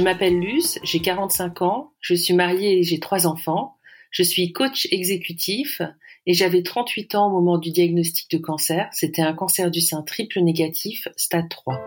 Je m'appelle Luce, j'ai 45 ans, je suis mariée et j'ai trois enfants. Je suis coach exécutif et j'avais 38 ans au moment du diagnostic de cancer. C'était un cancer du sein triple négatif, stade 3.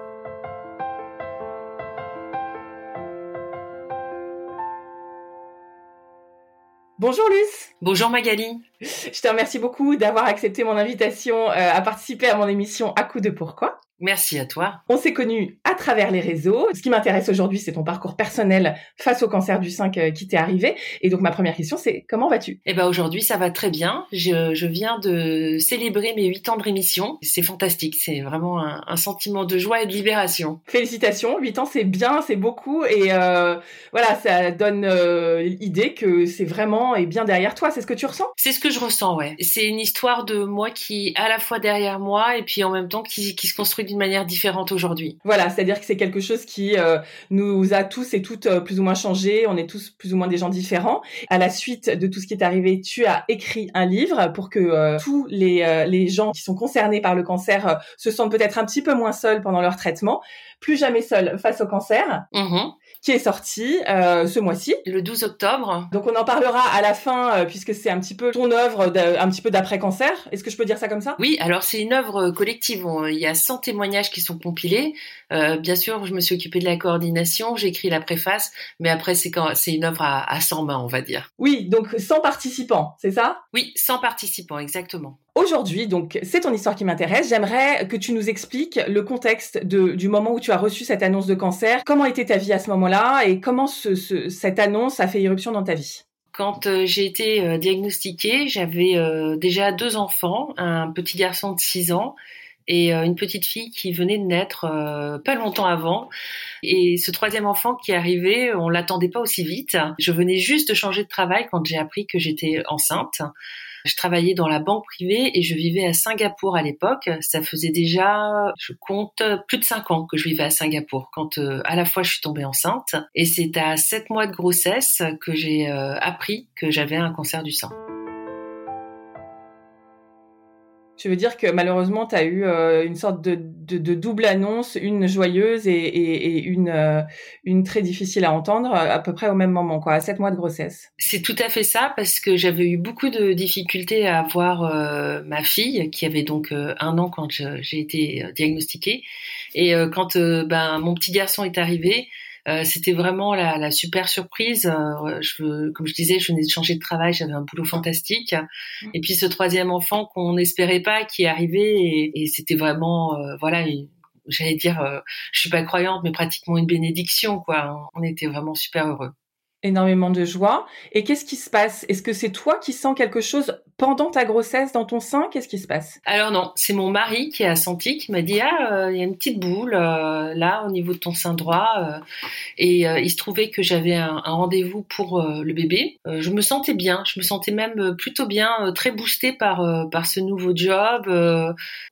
Bonjour Luce. Bonjour Magali. Je te remercie beaucoup d'avoir accepté mon invitation euh, à participer à mon émission À coup de pourquoi. Merci à toi. On s'est connus à travers les réseaux. Ce qui m'intéresse aujourd'hui, c'est ton parcours personnel face au cancer du sein qui t'est arrivé. Et donc ma première question, c'est comment vas-tu? Eh ben aujourd'hui, ça va très bien. Je, je, viens de célébrer mes huit ans de rémission. C'est fantastique. C'est vraiment un, un, sentiment de joie et de libération. Félicitations. Huit ans, c'est bien, c'est beaucoup. Et euh, voilà, ça donne euh, l'idée que c'est vraiment et bien derrière toi. C'est ce que tu ressens? C'est ce que je ressens, ouais. C'est une histoire de moi qui est à la fois derrière moi et puis en même temps qui, qui se construit d'une manière différente aujourd'hui. Voilà, c'est-à-dire que c'est quelque chose qui euh, nous a tous et toutes euh, plus ou moins changé. On est tous plus ou moins des gens différents. À la suite de tout ce qui est arrivé, tu as écrit un livre pour que euh, tous les, les gens qui sont concernés par le cancer se sentent peut-être un petit peu moins seuls pendant leur traitement. Plus jamais seuls face au cancer. Mmh qui est sorti euh, ce mois-ci. Le 12 octobre. Donc on en parlera à la fin euh, puisque c'est un petit peu ton œuvre un petit peu d'après-cancer. Est-ce que je peux dire ça comme ça? Oui, alors c'est une œuvre collective. Il y a 100 témoignages qui sont compilés. Euh, bien sûr, je me suis occupée de la coordination, j'ai écrit la préface, mais après c'est quand c'est une œuvre à, à 100 mains, on va dire. Oui, donc 100 participants, c'est ça? Oui, 100 participants, exactement. Aujourd'hui, donc, c'est ton histoire qui m'intéresse. J'aimerais que tu nous expliques le contexte de, du moment où tu as reçu cette annonce de cancer. Comment était ta vie à ce moment-là? Et comment ce, ce, cette annonce a fait irruption dans ta vie? Quand euh, j'ai été euh, diagnostiquée, j'avais euh, déjà deux enfants, un petit garçon de 6 ans et une petite fille qui venait de naître pas longtemps avant. Et ce troisième enfant qui arrivait, on l'attendait pas aussi vite. Je venais juste de changer de travail quand j'ai appris que j'étais enceinte. Je travaillais dans la banque privée et je vivais à Singapour à l'époque. Ça faisait déjà, je compte, plus de cinq ans que je vivais à Singapour quand euh, à la fois je suis tombée enceinte. Et c'est à sept mois de grossesse que j'ai euh, appris que j'avais un cancer du sein. Tu veux dire que malheureusement, tu as eu euh, une sorte de, de, de, double annonce, une joyeuse et, et, et une, euh, une très difficile à entendre, à peu près au même moment, quoi, à sept mois de grossesse? C'est tout à fait ça, parce que j'avais eu beaucoup de difficultés à avoir euh, ma fille, qui avait donc un an quand j'ai été diagnostiquée. Et quand ben, mon petit garçon est arrivé, euh, c'était vraiment la, la, super surprise. Euh, je, comme je disais, je venais de changer de travail, j'avais un boulot fantastique. Et puis ce troisième enfant qu'on n'espérait pas qui est arrivé, et, et c'était vraiment, euh, voilà, j'allais dire, je suis pas croyante, mais pratiquement une bénédiction, quoi. On était vraiment super heureux énormément de joie. Et qu'est-ce qui se passe? Est-ce que c'est toi qui sens quelque chose pendant ta grossesse dans ton sein? Qu'est-ce qui se passe? Alors non, c'est mon mari qui a senti, qui m'a dit ah euh, il y a une petite boule euh, là au niveau de ton sein droit euh, et il se trouvait que j'avais un, un rendez-vous pour le bébé. je me sentais bien, je me sentais même plutôt bien, très boostée par par ce nouveau job.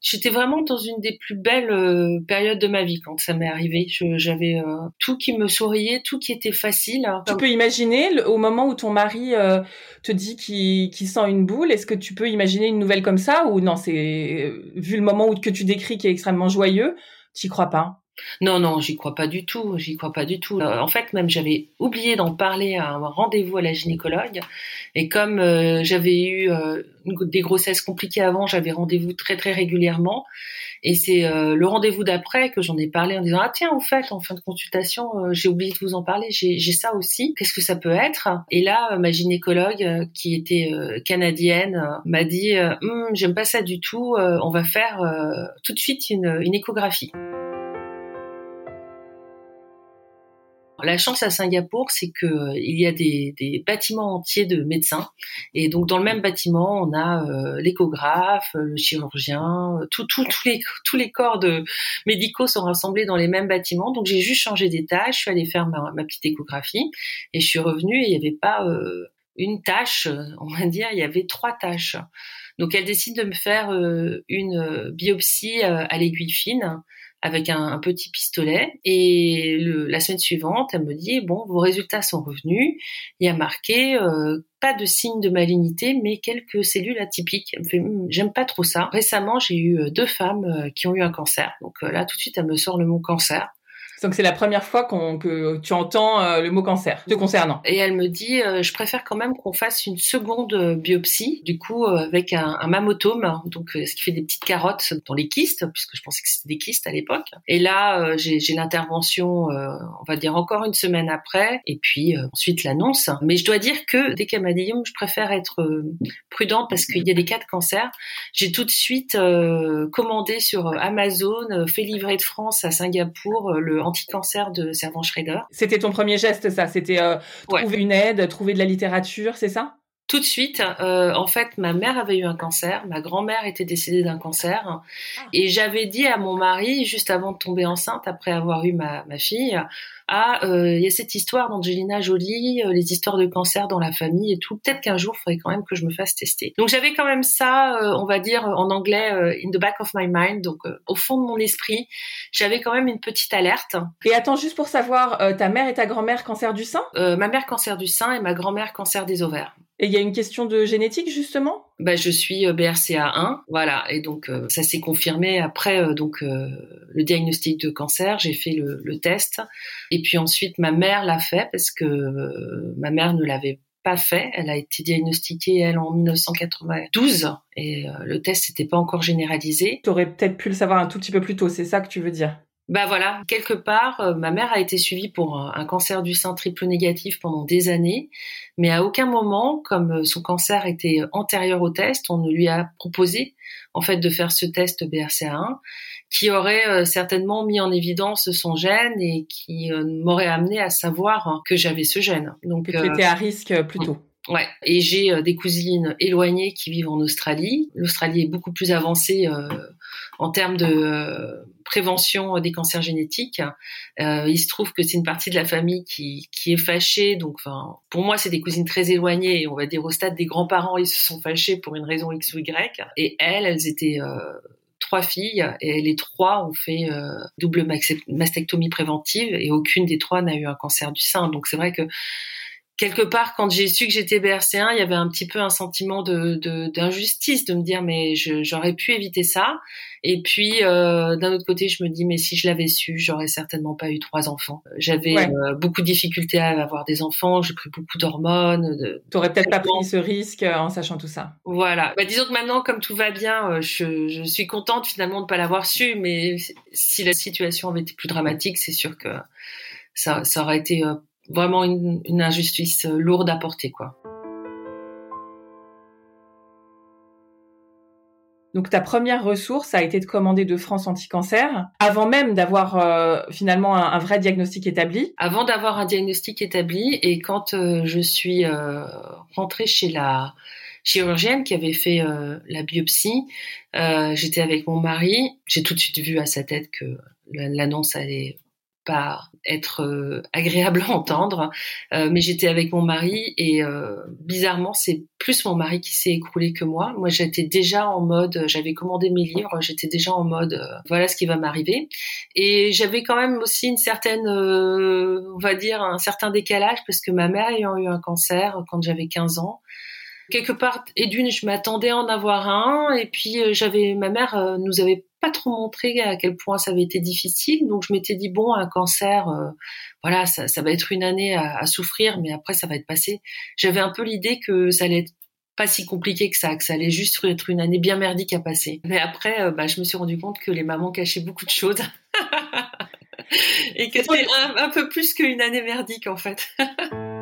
J'étais vraiment dans une des plus belles périodes de ma vie quand ça m'est arrivé. J'avais tout qui me souriait, tout qui était facile. Tu peux imaginer au moment où ton mari euh, te dit qu'il sent une boule, est-ce que tu peux imaginer une nouvelle comme ça ou non C'est vu le moment où que tu décris qui est extrêmement joyeux, tu crois pas? Non, non, j'y crois pas du tout. J'y crois pas du tout. Euh, en fait, même j'avais oublié d'en parler à un rendez-vous à la gynécologue. Et comme j'avais eu des grossesses compliquées avant, j'avais rendez-vous très très régulièrement. Et c'est euh, le rendez-vous d'après que j'en ai parlé en disant ah tiens au fait en fin de consultation euh, j'ai oublié de vous en parler j'ai ça aussi qu'est-ce que ça peut être? Et là euh, ma gynécologue qui était canadienne m'a dit hum, j'aime pas ça du tout on va faire tout de suite une échographie La chance à Singapour, c'est que euh, il y a des, bâtiments entiers de médecins, et donc dans le même bâtiment, on a euh, l'échographe, le chirurgien, tous les corps médicaux sont rassemblés dans les mêmes bâtiments. Donc j'ai juste changé d'étage, je suis allée faire ma, petite échographie, et je suis revenue et il n'y avait pas euh, une tâche, on va dire, il y avait trois tâches. Donc elle décide de me faire une biopsie à l'aiguille fine avec un, petit pistolet. Et le, la semaine suivante, elle me dit bon, vos résultats sont revenus. Il y a marqué euh, pas de signe de malignité, mais quelques cellules atypiques. Hmm, j'aime pas trop ça. Récemment, j'ai eu euh, deux femmes euh, qui ont eu un cancer. Donc là, tout de suite, elle me sort le mot cancer. Donc c'est la première fois qu'on, que tu entends euh, le mot cancer te concernant. Et elle me dit, euh, je préfère quand même qu'on fasse une seconde euh, biopsie, du coup avec un, un mammotome, donc ce qui fait des petites carottes dans les kystes, puisque je pensais que c'était des kystes à l'époque. Et là, j'ai, j'ai l'intervention, on va dire encore une semaine après, et puis ensuite l'annonce. Mais je dois dire que dès qu'elle m'a dit, je préfère être prudente parce qu'il y a des cas de cancer, j'ai tout de suite commandé sur Amazon, fait livrer de France à Singapour le anti-cancer de Servan Schrader. C'était ton premier geste, ça C'était euh, trouver une aide, trouver de la littérature, c'est ça? Tout de suite, euh, en fait, ma mère avait eu un cancer, ma grand-mère était décédée d'un cancer, ah. et j'avais dit à mon mari, juste avant de tomber enceinte, après avoir eu ma, ma fille, euh, il y a cette histoire d'Angelina Jolie, euh, les histoires de cancer dans la famille et tout. Peut-être qu'un jour, il faudrait quand même que je me fasse tester. Donc j'avais quand même ça, on va dire en anglais, in the back of my mind, donc au fond de mon esprit, j'avais quand même une petite alerte. Et attends, juste pour savoir, ta mère et ta grand-mère cancer du sein? Ma mère cancer du sein et ma grand-mère cancer des ovaires. Et il y a une question de génétique justement? Bah, je suis euh, BRCA1, voilà, et donc euh, ça s'est confirmé après euh, donc le diagnostic de cancer. J'ai fait le, le, test, et puis ensuite ma mère l'a fait parce que ma mère ne l'avait pas fait. Elle a été diagnostiquée elle en 1992 et le test n'était pas encore généralisé. Tu aurais peut-être pu le savoir un tout petit peu plus tôt, c'est ça que tu veux dire? Bah voilà, quelque part, euh, ma mère a été suivie pour un, cancer du sein triple négatif pendant des années, mais à aucun moment, comme euh, son cancer était antérieur au test, on ne lui a proposé en fait de faire ce test BRCA1 qui aurait euh, certainement mis en évidence son gène et qui m'aurait amené à savoir que j'avais ce gène. Donc que tu étais à risque plus tôt. Ouais, et j'ai des cousines éloignées qui vivent en Australie. L'Australie est beaucoup plus avancée en termes de euh, prévention des cancers génétiques. Euh, il se trouve que c'est une partie de la famille qui, est fâchée. Donc, pour moi, c'est des cousines très éloignées. On va dire au stade des grands-parents, ils se sont fâchés pour une raison X ou Y. Et elles, elles étaient euh, trois filles et les trois ont fait double mastectomie préventive et aucune des trois n'a eu un cancer du sein. Donc c'est vrai que quelque part, quand j'ai su que j'étais BRC1, il y avait un petit peu un sentiment de d'injustice, de, me dire mais j'aurais pu éviter ça. Et puis euh, d'un autre côté, je me dis mais si je l'avais su, j'aurais certainement pas eu trois enfants. J'avais euh, beaucoup de difficultés à avoir des enfants, j'ai pris beaucoup d'hormones. De... T'aurais peut-être pas pris ce risque euh, en sachant tout ça. Voilà. Bah, disons que maintenant, comme tout va bien, je, je suis contente finalement de pas l'avoir su. Mais si la situation avait été plus dramatique, c'est sûr que ça, ça aurait été vraiment une, une injustice euh, lourde à porter, quoi. Donc ta première ressource a été de commander de France Anti-Cancer avant même d'avoir euh, finalement un, vrai diagnostic établi. Avant d'avoir un diagnostic établi et quand euh, je suis euh, rentrée chez la chirurgienne qui avait fait la biopsie, j'étais avec mon mari. J'ai tout de suite vu à sa tête que l'annonce allait pas être euh, agréable à entendre, euh, mais j'étais avec mon mari et euh, bizarrement c'est plus mon mari qui s'est écroulé que moi. Moi j'étais déjà en mode, j'avais commandé mes livres, j'étais déjà en mode voilà ce qui va m'arriver et j'avais quand même aussi une certaine, on va dire un certain décalage parce que ma mère ayant eu un cancer quand j'avais 15 ans, quelque part, et d'une, je m'attendais à en avoir un, et puis euh, j'avais, ma mère euh, nous avait pas trop montré à quel point ça avait été difficile, donc je m'étais dit bon, un cancer, euh, voilà, ça, ça, va être une année à, à, souffrir, mais après ça va être passé. J'avais un peu l'idée que ça allait être pas si compliqué que ça, que ça allait juste être une année bien merdique à passer. Mais après, bah, je me suis rendu compte que les mamans cachaient beaucoup de choses. et que c'était un, un peu plus qu'une année merdique en fait.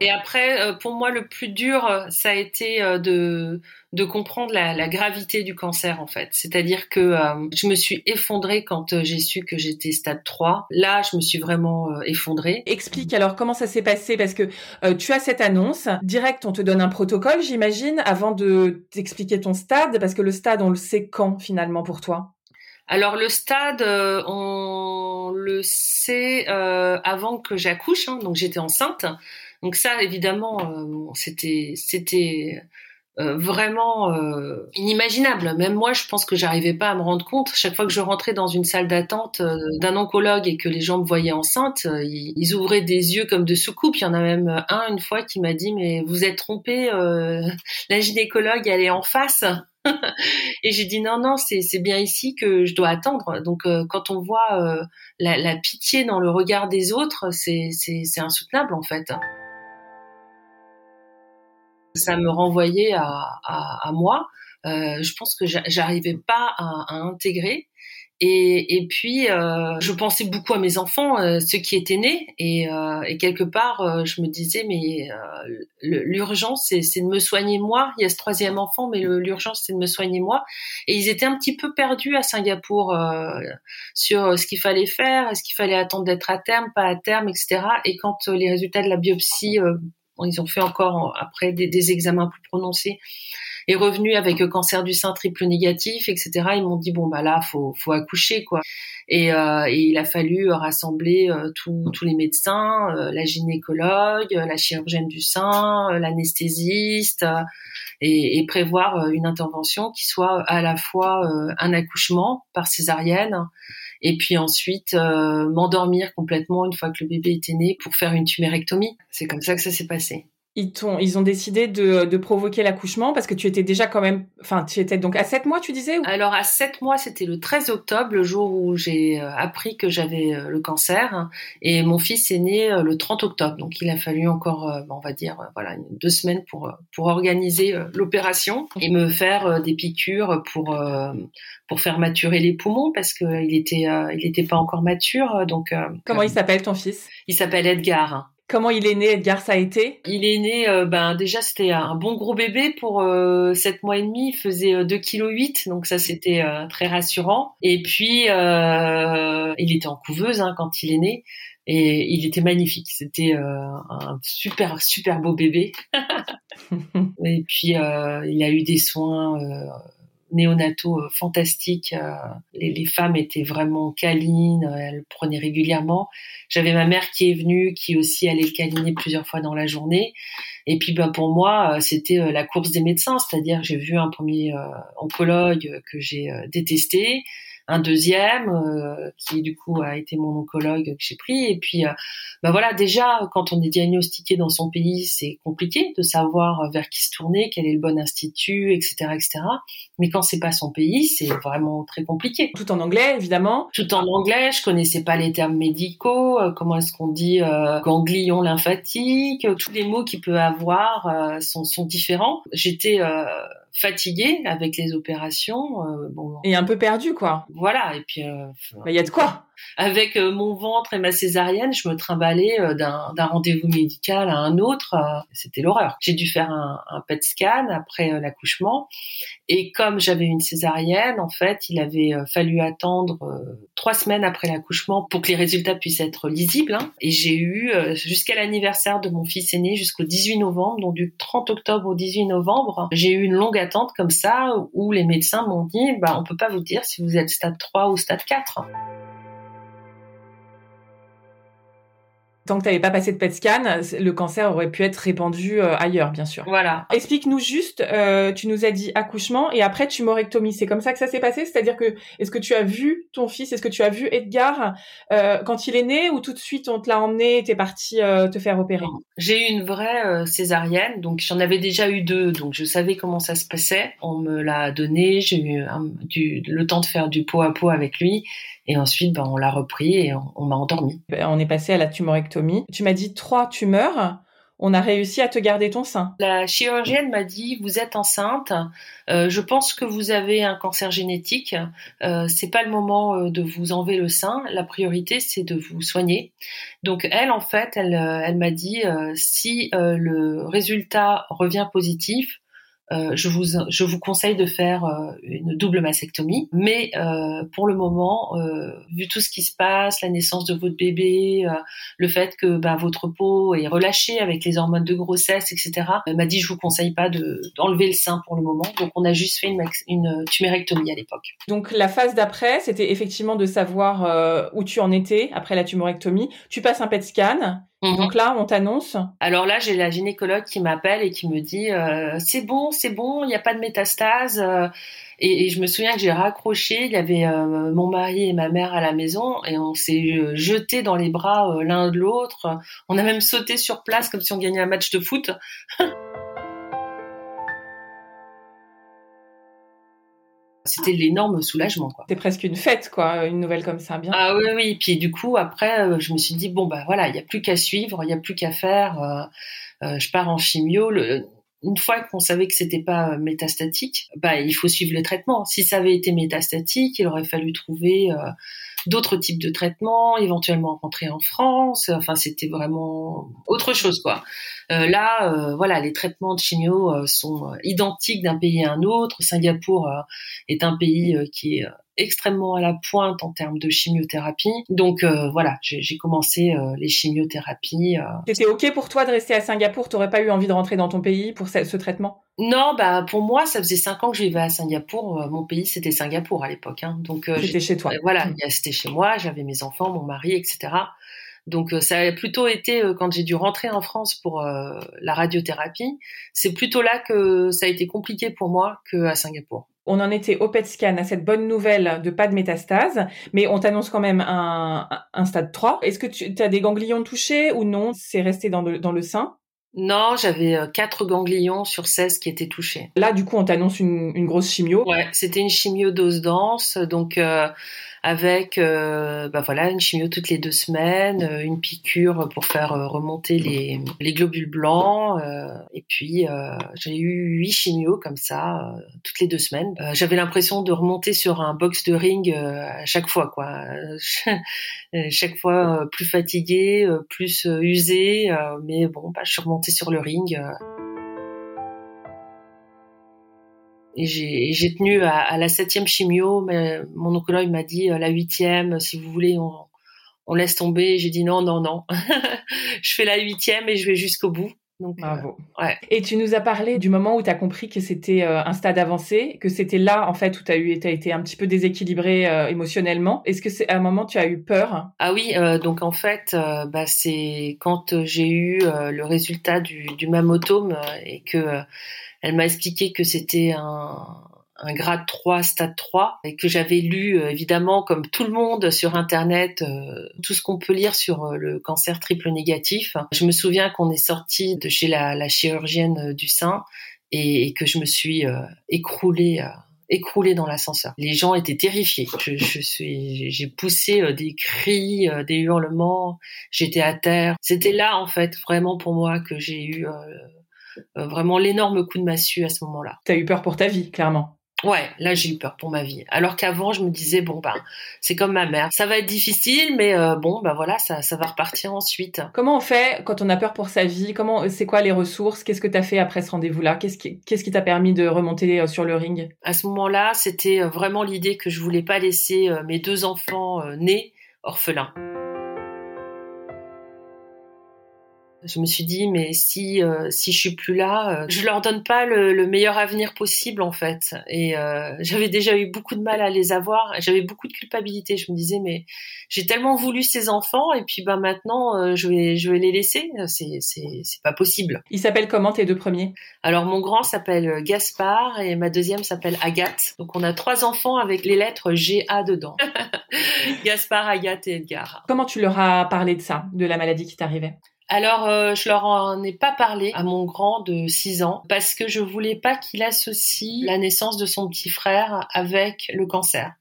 Et après, euh, pour moi, le plus dur, euh, ça a été euh, de de comprendre la, la gravité du cancer en fait. C'est-à-dire que je me suis effondrée quand j'ai su que j'étais stade 3. Là, je me suis vraiment effondrée. Explique alors comment ça s'est passé parce que tu as cette annonce, direct on te donne un protocole, j'imagine, avant de t'expliquer ton stade parce que le stade on le sait quand finalement pour toi? Alors le stade, on le sait avant que j'accouche, hein, donc j'étais enceinte. Donc ça, évidemment, euh, c'était c'était euh, vraiment euh, inimaginable. Même moi, je pense que j'arrivais pas à me rendre compte. Chaque fois que je rentrais dans une salle d'attente d'un oncologue et que les gens me voyaient enceinte, ils, ouvraient des yeux comme de soucoupe. Il y en a même un une fois qui m'a dit mais vous êtes trompé, la gynécologue elle est en face. et j'ai dit non non c'est bien ici que je dois attendre. Donc quand on voit la, la, pitié dans le regard des autres, c'est insoutenable en fait ça me renvoyait à, moi. Euh, je pense que j'arrivais pas à, intégrer. Et, puis, euh, je pensais beaucoup à mes enfants, euh, ceux qui étaient nés, et, et quelque part, je me disais, mais l'urgence, c'est de me soigner moi. Il y a ce troisième enfant, mais l'urgence, c'est de me soigner moi. Et ils étaient un petit peu perdus à Singapour sur ce qu'il fallait faire, est-ce qu'il fallait attendre d'être à terme, pas à terme, etc. Et quand les résultats de la biopsie ils ont fait encore après des, examens plus prononcés est revenu avec cancer du sein triple négatif, etc. Ils m'ont dit bon bah là faut faut accoucher quoi. Et, euh, il a fallu rassembler euh, tous les médecins, euh, la gynécologue, la chirurgienne du sein, l'anesthésiste, et, et, prévoir une intervention qui soit à la fois un accouchement par césarienne et puis ensuite euh, m'endormir complètement une fois que le bébé était né pour faire une tumérectomie. C'est comme ça que ça s'est passé ils, ont, ils ont décidé de, de provoquer l'accouchement parce que tu étais déjà quand même, enfin, tu étais donc à 7 mois, tu disais Alors à 7 mois, c'était le 13 octobre, le jour où j'ai euh, appris que j'avais euh, le cancer, et mon fils est né le 30 octobre, donc il a fallu encore, on va dire, voilà, deux semaines pour pour organiser l'opération et me faire des piqûres pour pour faire maturer les poumons parce qu'il était il était pas encore mature, donc. Comment il s'appelle ton fils? Il s'appelle Edgar. Comment il est né, Edgar, ça a été? Il est né, euh, ben déjà c'était un bon gros bébé pour euh, 7 mois et demi, il faisait 2 kg 8, donc ça c'était euh, très rassurant. Et puis euh, il était en couveuse hein, quand il est né et il était magnifique. C'était un super super beau bébé. et puis il a eu des soins néonataux euh. Euh, les, les, femmes étaient vraiment câlines, euh, elles prenaient régulièrement. J'avais ma mère qui est venue, qui aussi allait câliner plusieurs fois dans la journée. Et puis ben pour moi, c'était la course des médecins, c'est-à-dire j'ai vu un premier oncologue que j'ai détesté, un deuxième euh, qui du coup a été mon oncologue que j'ai pris. Et puis euh, bah voilà déjà quand on est diagnostiqué dans son pays c'est compliqué de savoir vers qui se tourner quel est le bon institut etc etc mais quand c'est pas son pays c'est vraiment très compliqué. Tout en anglais évidemment. Tout en anglais je connaissais pas les termes médicaux euh, comment est-ce qu'on dit ganglion lymphatique tous les mots qu'il peut avoir sont, sont différents. J'étais fatiguée avec les opérations. Euh, bon, et un peu perdue, quoi. Voilà, et puis... Euh, il y a de quoi avec euh, mon ventre et ma césarienne, je me trimballais euh, d'un rendez-vous médical à un autre. Euh, c'était l'horreur. J'ai dû faire un, PET scan après l'accouchement. Et comme j'avais une césarienne, en fait, il avait fallu attendre trois semaines après l'accouchement pour que les résultats puissent être lisibles. Hein. Et j'ai eu, jusqu'à l'anniversaire de mon fils aîné, jusqu'au 18 novembre, donc du 30 octobre au 18 novembre, j'ai eu une longue attente comme ça où les médecins m'ont dit, bah, on peut pas vous dire si vous êtes stade 3 ou stade 4. Tant que tu n'avais pas passé de PET scan, le cancer aurait pu être répandu euh, ailleurs, bien sûr. Voilà. Explique-nous juste, euh, tu nous as dit accouchement et après tumorectomie. C'est comme ça que ça s'est passé? C'est-à-dire que est-ce que tu as vu ton fils? Est-ce que tu as vu Edgar euh, quand il est né ou tout de suite on te l'a emmené et t'es parti te faire opérer? J'ai eu une vraie césarienne, donc j'en avais déjà eu deux, donc je savais comment ça se passait. On me l'a donné, j'ai eu du, le temps de faire du pot à pot avec lui et ensuite, ben, on l'a repris et on, m'a endormi. Ben, on est passé à la tumorectomie. Tu m'as dit trois tumeurs. on a réussi à te garder ton sein. La chirurgienne m'a dit vous êtes enceinte, euh, je pense que vous avez un cancer génétique, euh, c'est pas le moment euh, de vous enlever le sein, la priorité c'est de vous soigner. Donc elle en fait, elle, elle m'a dit si le résultat revient positif, euh, je, vous, je vous conseille de faire euh, une double mastectomie. Mais euh, pour le moment, vu tout ce qui se passe, la naissance de votre bébé, le fait que bah, votre peau est relâchée avec les hormones de grossesse, etc., elle m'a dit je vous conseille pas d'enlever le sein pour le moment. Donc on a juste fait une, une tumérectomie à l'époque. Donc la phase d'après, c'était effectivement de savoir où tu en étais après la tumérectomie. Tu passes un PET scan Mhm. Donc là, on t'annonce. Alors là, j'ai la gynécologue qui m'appelle et qui me dit euh, c'est bon, c'est bon, il n'y a pas de métastase. Euh. Et, je me souviens que j'ai raccroché. Il y avait euh, mon mari et ma mère à la maison et on s'est jeté dans les bras l'un de l'autre. On a même sauté sur place comme si on gagnait un match de foot. c'était l'énorme soulagement. C'est presque une fête, quoi, une nouvelle comme ça, bien. Ah oui, oui. Puis du coup, après, euh, je me suis dit bon bah voilà, il y a plus qu'à suivre, il n'y a plus qu'à faire. Euh, euh, je pars en chimio. une fois qu'on savait que c'était pas métastatique, bah il faut suivre le traitement. Si ça avait été métastatique, il aurait fallu trouver d'autres types de traitements, éventuellement rentrer en France. Enfin, c'était vraiment autre chose, quoi. Euh, là, euh, voilà, les traitements de chimio euh, sont identiques d'un pays à un autre. Singapour est un pays qui est extrêmement à la pointe en termes de chimiothérapie. Donc voilà, j'ai commencé les chimiothérapies. C'était ok pour toi de rester à Singapour? T'aurais pas eu envie de rentrer dans ton pays pour ce, traitement? Non, bah pour moi, ça faisait cinq ans que je vivais à Singapour. Mon pays, c'était Singapour à l'époque. Hein. Donc c'était chez toi. Voilà, mmh. c'était chez moi. J'avais mes enfants, mon mari, etc. Donc euh, ça a plutôt été euh, quand j'ai dû rentrer en France pour euh, la radiothérapie, c'est plutôt là que ça a été compliqué pour moi qu'à Singapour. On en était au PET scan à cette bonne nouvelle de pas de métastase, mais on t'annonce quand même un, stade 3. Est-ce que tu as des ganglions touchés ou non? C'est resté dans le, dans le sein? Non, j'avais 4 ganglions sur 16 qui étaient touchés. Là, du coup, on t'annonce une, grosse chimio. Ouais, c'était une chimio dose dense, donc avec euh, bah voilà une chimio toutes les deux semaines, euh, une piqûre pour faire euh, remonter les, les globules blancs, et puis j'ai eu huit chimios comme ça toutes les deux semaines. J'avais l'impression de remonter sur un box de ring à chaque fois quoi, chaque fois plus fatiguée, plus usée, mais bon bah, je suis remontée sur le ring. J'ai tenu à, à, la septième chimio, mais mon oncologue m'a dit euh, la huitième, si vous voulez, on, on laisse tomber. J'ai dit non, non, non. je fais la huitième et je vais jusqu'au bout. Donc, Bravo. Euh, ouais. Et tu nous as parlé du moment où tu as compris que c'était euh, un stade avancé, que c'était là en fait où tu as eu as été un petit peu déséquilibré émotionnellement. Est-ce que c'est à un moment tu as eu peur? Ah oui, donc en fait bah, c'est quand j'ai eu le résultat du, du mammotome et que elle m'a expliqué que c'était un, un grade 3, stade 3, et que j'avais lu euh, évidemment comme tout le monde sur internet euh, tout ce qu'on peut lire sur euh, le cancer triple négatif. Je me souviens qu'on est sorti de chez la, la chirurgienne du sein et, que je me suis écroulée écroulée dans l'ascenseur. Les gens étaient terrifiés. Je, je suis, j'ai poussé des cris, des hurlements. J'étais à terre. C'était là en fait vraiment pour moi que j'ai eu vraiment l'énorme coup de massue à ce moment-là. T'as eu peur pour ta vie, clairement. Ouais, là j'ai eu peur pour ma vie. Alors qu'avant je me disais bon ben c'est comme ma mère, ça va être difficile, mais euh, bon ben voilà ça ça va repartir ensuite. Comment on fait quand on a peur pour sa vie? Comment c'est quoi les ressources? Qu'est-ce que t'as fait après ce rendez-vous-là? Qu'est-ce qui qu'est-ce qui t'a permis de remonter euh, sur le ring? À ce moment-là, c'était vraiment l'idée que je voulais pas laisser mes deux enfants nés orphelins. Je me suis dit mais si euh, si je suis plus là, euh, je leur donne pas le, meilleur avenir possible en fait. Et euh, j'avais déjà eu beaucoup de mal à les avoir. J'avais beaucoup de culpabilité. Je me disais mais j'ai tellement voulu ces enfants et puis ben maintenant je vais je vais les laisser. C'est c'est c'est pas possible. Ils s'appellent comment tes deux premiers? Alors mon grand s'appelle Gaspard et ma deuxième s'appelle Agathe. Donc on a trois enfants avec les lettres G A dedans. Gaspard, Agathe et Edgar. Comment tu leur as parlé de ça, de la maladie qui t'arrivait? Alors, euh, je leur en ai pas parlé à mon grand de 6 ans parce que je voulais pas qu'il associe la naissance de son petit frère avec le cancer.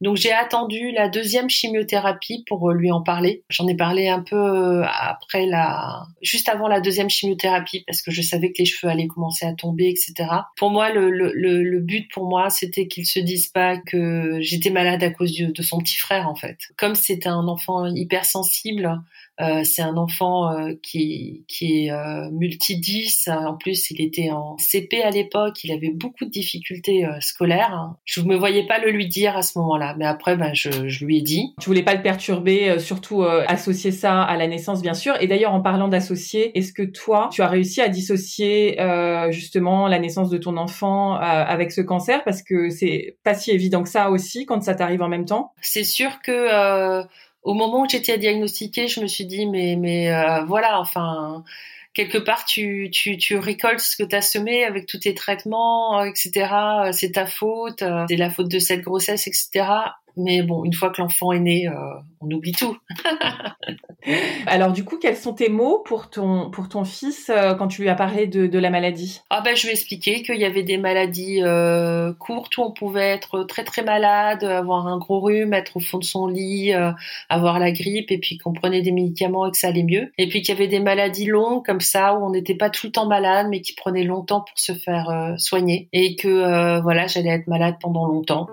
Donc j'ai attendu la deuxième chimiothérapie pour lui en parler. J'en ai parlé un peu après la, juste avant la deuxième chimiothérapie parce que je savais que les cheveux allaient commencer à tomber, etc. Pour moi, le, le, le but pour moi, c'était qu'ils se disent pas que j'étais malade à cause de, son petit frère en fait. Comme c'était un enfant hypersensible, euh, c'est un enfant euh, qui, qui est euh, multi 10. En plus, il était en CP à l'époque. Il avait beaucoup de difficultés scolaires. Je ne me voyais pas le lui dire à ce moment-là. Mais après, ben, je, je, lui ai dit. Tu voulais pas le perturber, surtout associer ça à la naissance, bien sûr. Et d'ailleurs, en parlant d'associer, est-ce que toi, tu as réussi à dissocier justement la naissance de ton enfant avec ce cancer? Parce que c'est pas si évident que ça aussi quand ça t'arrive en même temps. C'est sûr que au moment où j'étais diagnostiquée, je me suis dit mais mais euh, voilà, enfin quelque part tu tu tu récoltes ce que tu as semé avec tous tes traitements, etc. C'est ta faute, euh, c'est la faute de cette grossesse, etc. Mais bon, une fois que l'enfant est né, euh, on oublie tout. Alors du coup, quels sont tes mots pour ton pour ton fils euh, quand tu lui as parlé de, de la maladie? Ah ben, je lui ai expliqué qu'il y avait des maladies euh, courtes où on pouvait être très très malade, avoir un gros rhume, être au fond de son lit, avoir la grippe, et puis qu'on prenait des médicaments et que ça allait mieux. Et puis qu'il y avait des maladies longues comme ça où on n'était pas tout le temps malade, mais qui prenaient longtemps pour se faire soigner, et que voilà, j'allais être malade pendant longtemps.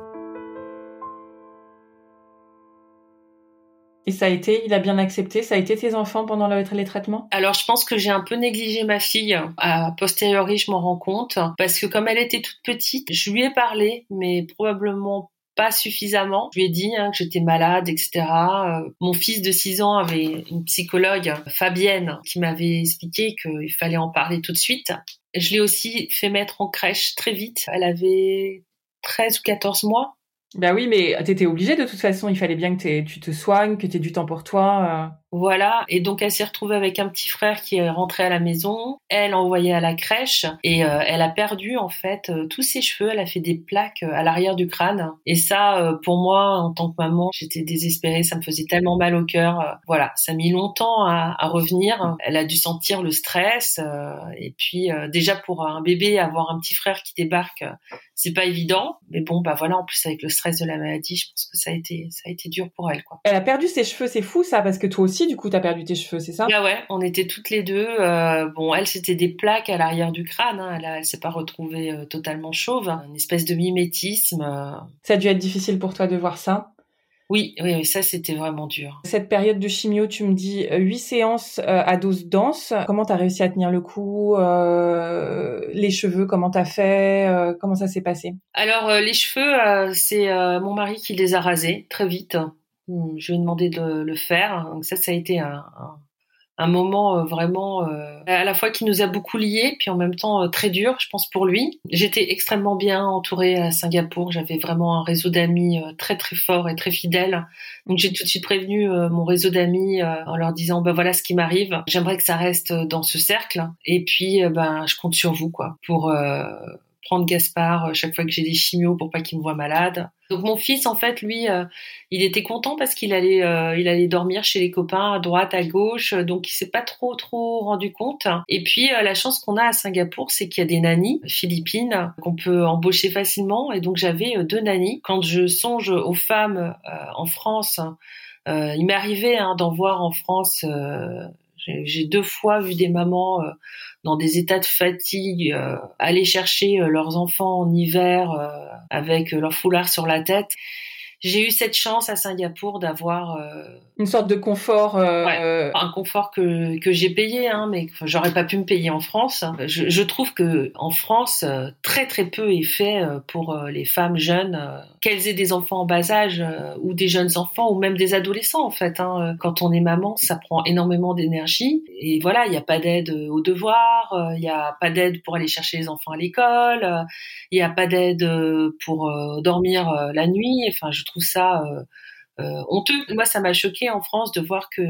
Et ça a été, il a bien accepté, ça a été tes enfants pendant les traitements? Alors je pense que j'ai un peu négligé ma fille. A posteriori, je m'en rends compte parce que comme elle était toute petite, je lui ai parlé, mais probablement pas suffisamment. Je lui ai dit hein, que j'étais malade, etc. Euh, mon fils de 6 ans avait une psychologue, Fabienne, qui m'avait expliqué qu'il fallait en parler tout de suite. Je l'ai aussi fait mettre en crèche très vite. Elle avait 13 ou 14 mois. Ben oui, mais t'étais obligée de toute façon. Il fallait bien que tu te soignes, que tu aies du temps pour toi. Euh. Voilà, et donc elle s'est retrouvée avec un petit frère qui est rentré à la maison, elle envoyée à la crèche, et euh, elle a perdu en fait euh, tous ses cheveux, elle a fait des plaques à l'arrière du crâne. Et ça, pour moi, en tant que maman, j'étais désespérée, ça me faisait tellement mal au cœur. Voilà, ça a mis longtemps à, à revenir. Elle a dû sentir le stress, et puis déjà pour un bébé, avoir un petit frère qui débarque, c'est pas évident. Mais bon, bah voilà, en plus avec le stress de la maladie, je pense que ça a été, ça a été dur pour elle, quoi. Elle a perdu ses cheveux, c'est fou ça, parce que toi aussi du coup, t'as perdu tes cheveux, c'est ça? Ah ouais, on était toutes les deux. Euh, bon, elle, c'était des plaques à l'arrière du crâne. Hein. Elle, elle s'est pas retrouvée euh, totalement chauve. Une espèce de mimétisme. Euh. Ça a dû être difficile pour toi de voir ça? Oui, oui, ça c'était vraiment dur. Cette période de chimio, tu me dis huit séances à dose dense. Comment t'as réussi à tenir le coup Les cheveux, comment t'as fait Comment ça s'est passé? Alors les cheveux, c'est mon mari qui les a rasés très vite. Hmm, je lui ai demandé de le faire. Donc ça, ça a été un, un, moment euh, vraiment euh, à la fois qui nous a beaucoup liés, puis en même temps euh, très dur, je pense pour lui. J'étais extrêmement bien entourée à Singapour. J'avais vraiment un réseau d'amis très très fort et très fidèle. Donc j'ai tout de suite prévenu mon réseau d'amis en leur disant ben voilà ce qui m'arrive. J'aimerais que ça reste dans ce cercle. Et puis ben je compte sur vous quoi pour prendre Gaspard chaque fois que j'ai des chimios pour pas qu'il me voit malade. Donc mon fils, en fait, lui, euh, il était content parce qu'il allait, euh, il allait dormir chez les copains à droite, à gauche, donc il s'est pas trop, trop rendu compte. Et puis euh, la chance qu'on a à Singapour, c'est qu'il y a des nannies philippines qu'on peut embaucher facilement. Et donc j'avais deux nannies. Quand je songe aux femmes en France, il arrivé hein, d'en voir en France. J'ai deux fois vu des mamans dans des états de fatigue, euh, aller chercher euh, leurs enfants en hiver euh, avec leur foulard sur la tête j'ai eu cette chance à Singapour d'avoir euh, une sorte de confort, euh... un confort que que j'ai payé, hein, mais j'aurais pas pu me payer en France. Je, je, trouve que en France, euh, très très peu est fait euh, pour les femmes jeunes, qu'elles aient des enfants en bas âge ou des jeunes enfants ou même des adolescents en fait. Hein. Quand on est maman, ça prend énormément d'énergie et voilà, il n'y a pas d'aide aux devoirs, il n'y a pas d'aide pour aller chercher les enfants à l'école, il n'y a pas d'aide pour dormir la nuit. Enfin, je trouve ça euh, euh, honteux. Moi, ça m'a choqué en France de voir que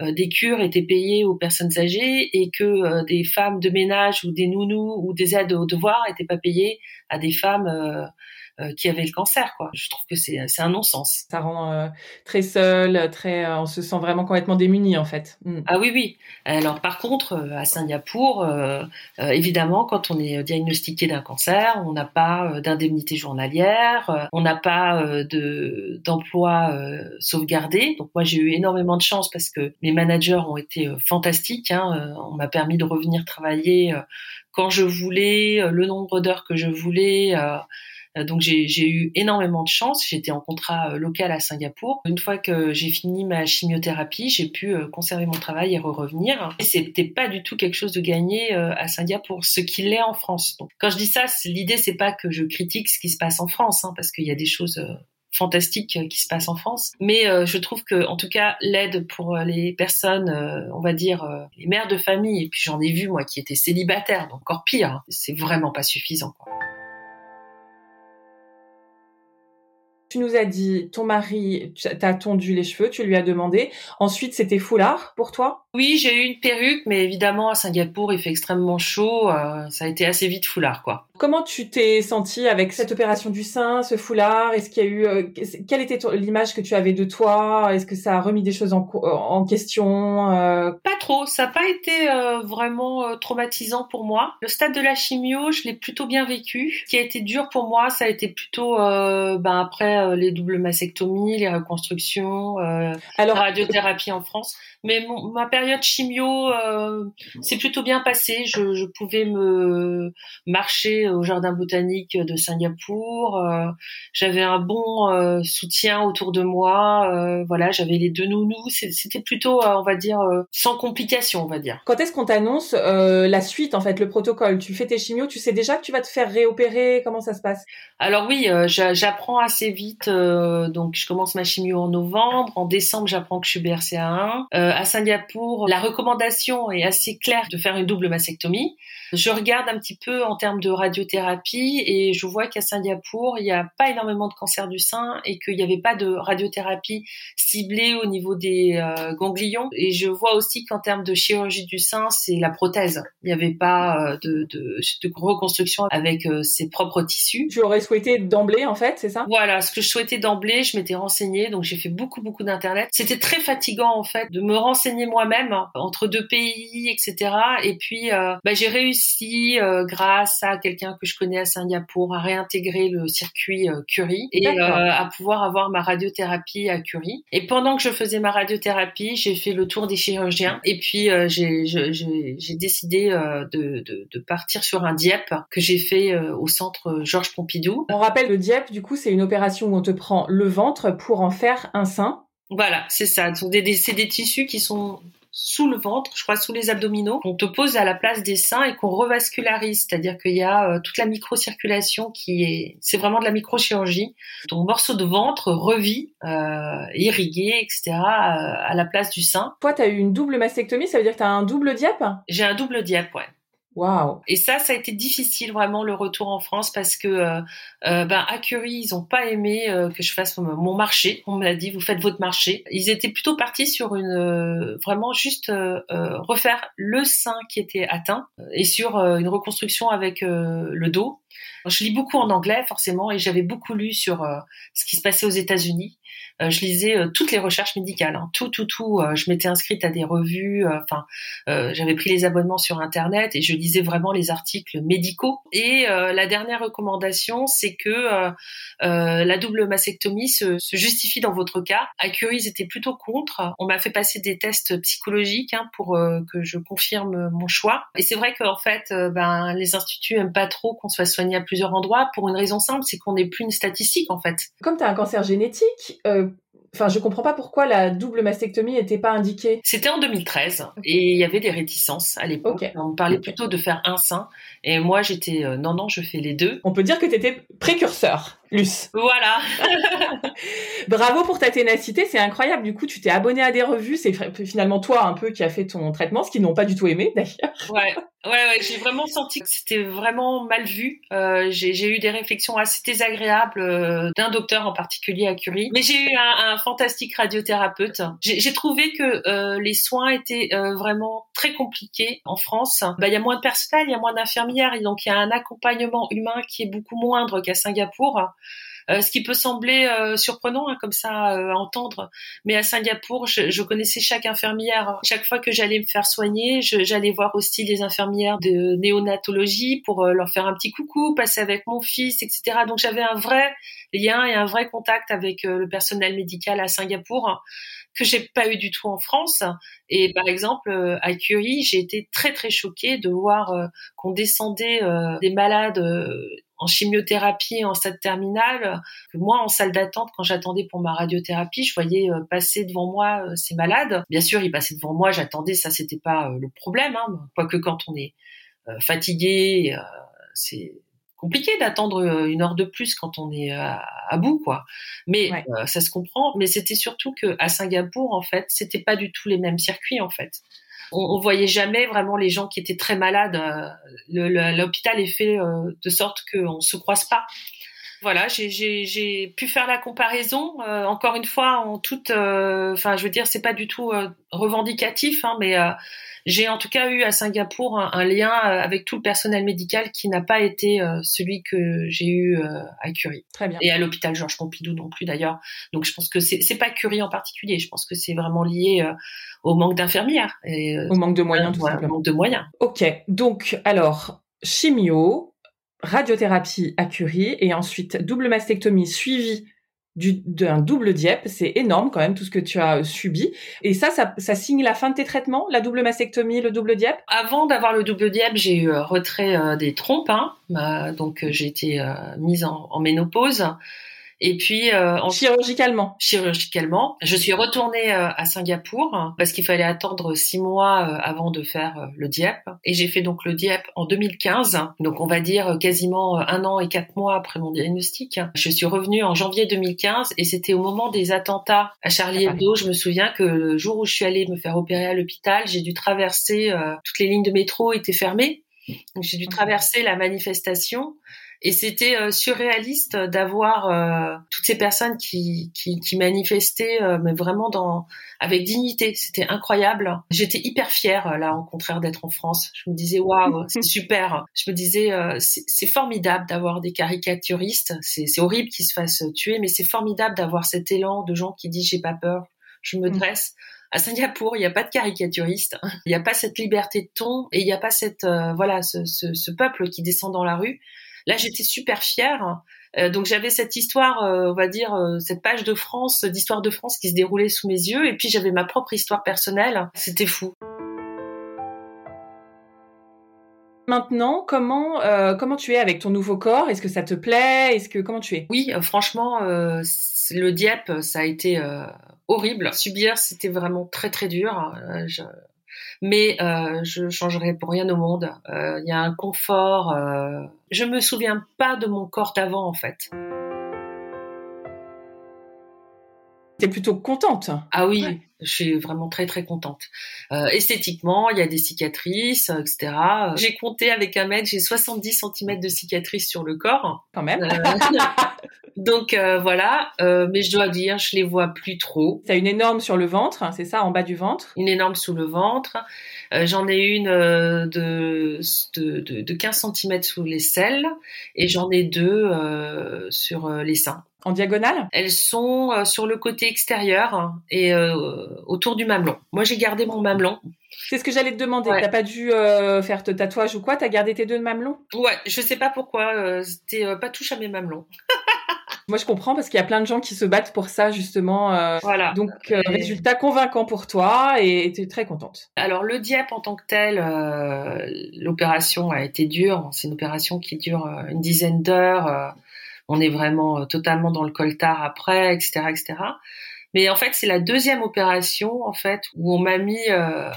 euh, des cures étaient payées aux personnes âgées et que des femmes de ménage ou des nounous ou des aides aux devoirs n'étaient pas payées à des femmes qui avait le cancer. Quoi. Je trouve que c'est un non-sens. Ça rend très seul, très on se sent vraiment complètement démuni en fait. Mm. Ah oui oui. Alors par contre à Singapour, évidemment quand on est diagnostiqué d'un cancer, on n'a pas d'indemnité journalière, on n'a pas de d'emploi sauvegardé. Donc moi j'ai eu énormément de chance parce que mes managers ont été fantastiques. Hein. On m'a permis de revenir travailler quand je voulais, euh, le nombre d'heures que je voulais. Euh, euh, donc j'ai eu énormément de chance. J'étais en contrat local à Singapour. Une fois que j'ai fini ma chimiothérapie, j'ai pu conserver mon travail et re-revenir. Et c'était pas du tout quelque chose de gagné à Singapour, ce qu'il est en France. Donc, quand je dis ça, l'idée c'est pas que je critique ce qui se passe en France, hein, parce qu'il y a des choses fantastique euh, qui se passe en France. Mais euh, je trouve que, en tout cas, l'aide pour euh, les personnes, on va dire les mères de famille, et puis j'en ai vu moi qui étaient célibataires, donc encore pire, hein, c'est vraiment pas suffisant. Quoi. Tu nous as dit, ton mari t'a tondu les cheveux, tu lui as demandé. Ensuite, c'était foulard pour toi? Oui, j'ai eu une perruque, mais évidemment, à Singapour, il fait extrêmement chaud. ça a été assez vite foulard, quoi. Comment tu t'es sentie avec cette opération du sein, ce foulard? Est-ce qu'il y a eu euh, quelle était l'image que tu avais de toi? Est-ce que ça a remis des choses en, euh, en question euh? Pas trop, ça n'a pas été vraiment traumatisant pour moi. Le stade de la chimio, je l'ai plutôt bien vécu. Ce qui a été dur pour moi, ça a été plutôt ben après les doubles mastectomies, les reconstructions, Alors, la radiothérapie en France. Mais ma période chimio, c'est plutôt bien passé. Je, je pouvais me marcher au jardin botanique de Singapour. Euh, j'avais un bon euh, soutien autour de moi. Euh, voilà, j'avais les deux nounous. C'était plutôt, on va dire, sans complications, on va dire. Quand est-ce qu'on t'annonce la suite, en fait, le protocole? Tu fais tes chimios, tu sais déjà que tu vas te faire réopérer. Comment ça se passe? Alors oui, j'apprends assez vite. donc je commence ma chimio en novembre. En décembre, j'apprends que je suis BRCA1. À Singapour, la recommandation est assez claire de faire une double mastectomie. Je regarde un petit peu en termes de radiothérapie et je vois qu'à Singapour, il n'y a pas énormément de cancer du sein et qu'il n'y avait pas de radiothérapie ciblée au niveau des euh, ganglions. Et je vois aussi qu'en termes de chirurgie du sein, c'est la prothèse. Il n'y avait pas euh, de, de, de, reconstruction avec euh, ses propres tissus. Tu aurais souhaité d'emblée, en fait, c'est ça? Voilà, ce que je souhaitais d'emblée, je m'étais renseignée, donc j'ai fait beaucoup, beaucoup d'internet. C'était très fatigant, en fait, de me renseigner moi-même hein, entre deux pays, etc. Et puis, bah, j'ai réussi euh, grâce à quelqu'un que je connais à Singapour, à réintégrer le circuit euh, Curie et euh, à pouvoir avoir ma radiothérapie à Curie. Et pendant que je faisais ma radiothérapie, j'ai fait le tour des chirurgiens et puis j'ai décidé de, de, de, partir sur un DIEP que j'ai fait au centre Georges Pompidou. On rappelle le DIEP, du coup, c'est une opération où on te prend le ventre pour en faire un sein. Voilà, c'est ça. C'est des, des tissus qui sont sous le ventre, je crois sous les abdominaux, qu'on te pose à la place des seins et qu'on revascularise, c'est-à-dire qu'il y a euh, toute la microcirculation qui est, c'est vraiment de la microchirurgie. Ton morceau de ventre revit, euh, irrigué, etc. Euh, à la place du sein. Toi, tu as eu une double mastectomie, ça veut dire que tu as un double diap? J'ai un double diap, ouais. Et ça, ça a été difficile vraiment le retour en France parce que euh, euh ben à Curie, ils ont pas aimé euh, que je fasse mon marché. On m'a dit vous faites votre marché. Ils étaient plutôt partis sur une vraiment juste refaire le sein qui était atteint et sur une reconstruction avec le dos. je lis beaucoup en anglais forcément et j'avais beaucoup lu sur ce qui se passait aux États-Unis je lisais euh, toutes les recherches médicales, hein. tout, tout, tout. Euh, je m'étais inscrite à des revues. Enfin, j'avais pris les abonnements sur Internet et je lisais vraiment les articles médicaux. Et la dernière recommandation, c'est que la double mastectomie se, justifie dans votre cas. À Curie, ils étaient plutôt contre. On m'a fait passer des tests psychologiques hein, pour que je confirme mon choix. Et c'est vrai qu'en fait, ben, les instituts aiment pas trop qu'on soit soigné à plusieurs endroits pour une raison simple, c'est qu'on n'est plus une statistique en fait. Comme tu as un cancer génétique, Enfin, je comprends pas pourquoi la double mastectomie n'était pas indiquée. C'était en 2013 et il y avait des réticences à l'époque. On parlait plutôt de faire un sein et moi j'étais euh, non non je fais les deux. On peut dire que tu étais précurseur, Luce. Voilà. Bravo pour ta ténacité, c'est incroyable. Du coup, tu t'es abonné à des revues, c'est finalement toi un peu qui a fait ton traitement, ce qu'ils n'ont pas du tout aimé d'ailleurs. Ouais. Ouais, ouais j'ai vraiment senti que c'était vraiment mal vu. Euh, j'ai eu des réflexions assez désagréables euh, d'un docteur en particulier à Curie. Mais j'ai eu un, un, fantastique radiothérapeute. J'ai trouvé que euh, les soins étaient euh, vraiment très compliqués en France. Bah, il y a moins de personnel, il y a moins d'infirmières, donc il y a un accompagnement humain qui est beaucoup moindre qu'à Singapour. Euh, ce qui peut sembler euh, surprenant hein, comme ça euh, à entendre, mais à Singapour, je, je, connaissais chaque infirmière. Chaque fois que j'allais me faire soigner, j'allais voir aussi les infirmières de néonatologie pour leur faire un petit coucou, passer avec mon fils, etc. Donc j'avais un vrai lien et un vrai contact avec le personnel médical à Singapour que j'ai pas eu du tout en France. Et par exemple, à Curie, j'ai été très très choquée de voir qu'on descendait des malades en chimiothérapie en stade terminal, moi en salle d'attente quand j'attendais pour ma radiothérapie, je voyais euh, passer devant moi euh, ces malades. Bien sûr, ils passaient devant moi, j'attendais, ça c'était pas euh, le problème. Hein, quoique quand on est fatigué, c'est compliqué d'attendre une heure de plus quand on est à, bout, quoi. Mais ça se comprend. Mais c'était surtout que à Singapour, en fait, c'était pas du tout les mêmes circuits, en fait on, on, voyait jamais vraiment les gens qui étaient très malades. Euh, l'hôpital est fait euh, de sorte qu'on se croise pas. Voilà, j'ai pu faire la comparaison. Euh, encore une fois, en toute, enfin, je veux dire, c'est pas du tout revendicatif, hein, mais j'ai en tout cas eu à Singapour un, lien euh, avec tout le personnel médical qui n'a pas été euh, celui que j'ai eu euh, à Curie. Très bien. Et à l'hôpital Georges Pompidou non plus d'ailleurs. Donc je pense que c'est pas Curie en particulier. Je pense que c'est vraiment lié au manque d'infirmières et au manque de moyens tout simplement. Manque de moyens. Ok. Donc alors chimio, radiothérapie à Curie et ensuite double mastectomie suivie d'un double diep, c'est énorme quand même tout ce que tu as subi. Et ça, ça, signe la fin de tes traitements, la double mastectomie, le double diep Avant d'avoir le double diep, j'ai eu euh, retrait euh, des trompes, hein. bah, donc euh, j'ai été mise en ménopause. Et puis euh, en... chirurgicalement. Chirurgicalement, je suis retournée euh, à Singapour parce qu'il fallait attendre six mois euh, avant de faire euh, le DIEP. Et j'ai fait donc le DIEP en 2015, donc on va dire quasiment un an et quatre mois après mon diagnostic. Je suis revenue en janvier 2015 et c'était au moment des attentats à Charlie Hebdo. Je me souviens que le jour où je suis allée me faire opérer à l'hôpital, j'ai dû traverser toutes les lignes de métro étaient fermées. Donc j'ai dû traverser la manifestation et c'était euh, surréaliste d'avoir euh, toutes ces personnes qui, qui, qui manifestaient, euh, mais vraiment dans avec dignité. C'était incroyable. J'étais hyper fière là, au contraire d'être en France. Je me disais waouh, c'est super. Je me disais c'est formidable d'avoir des caricaturistes. C'est horrible qu'ils se fassent tuer, mais c'est formidable d'avoir cet élan de gens qui disent j'ai pas peur, je me mm. dresse. À Singapour, il n'y a pas de caricaturistes, il n'y a pas cette liberté de ton et il n'y a pas cette voilà ce, ce, ce peuple qui descend dans la rue. Là, j'étais super fière. Euh, donc j'avais cette histoire, euh, on va dire, euh, cette page de France, d'histoire de France qui se déroulait sous mes yeux, et puis j'avais ma propre histoire personnelle. C'était fou. Maintenant, comment comment tu es avec ton nouveau corps? Est-ce que ça te plaît? Est-ce que comment tu es? Oui, franchement, le diep, ça a été horrible. Subir, c'était vraiment très très dur. Je, mais euh, je changerai pour rien au monde. Il euh, y a un confort. Euh... Je me souviens pas de mon corps d'avant en fait. T'es plutôt contente? Ah oui, je suis vraiment très très contente. Euh, esthétiquement, il y a des cicatrices, etc. J'ai compté avec un mètre, j'ai 70 cm de cicatrices sur le corps. Quand même. Euh, donc euh, voilà, euh, mais je dois dire, je les vois plus trop. T'as une énorme sur le ventre, c'est ça, en bas du ventre? Une énorme sous le ventre. j'en ai une de, de, de, de 15 cm sous les selles et j'en ai deux sur les seins. En diagonale Elles sont euh, sur le côté extérieur et euh, autour du mamelon. Moi, j'ai gardé mon mamelon. C'est ce que j'allais te demander. T'as pas dû euh, faire de tatouage ou quoi? T'as gardé tes deux mamelons? Ouais, je sais pas pourquoi. C'était pas touche à mes mamelons. Moi, je comprends parce qu'il y a plein de gens qui se battent pour ça, justement. voilà. Donc, résultat convaincant pour toi et tu es très contente. Alors, le diap en tant que tel, l'opération a été dure. C'est une opération qui dure une dizaine d'heures on est vraiment euh, totalement dans le coltard après, etc., etc. Mais en fait, c'est la deuxième opération en fait où on m'a mis euh,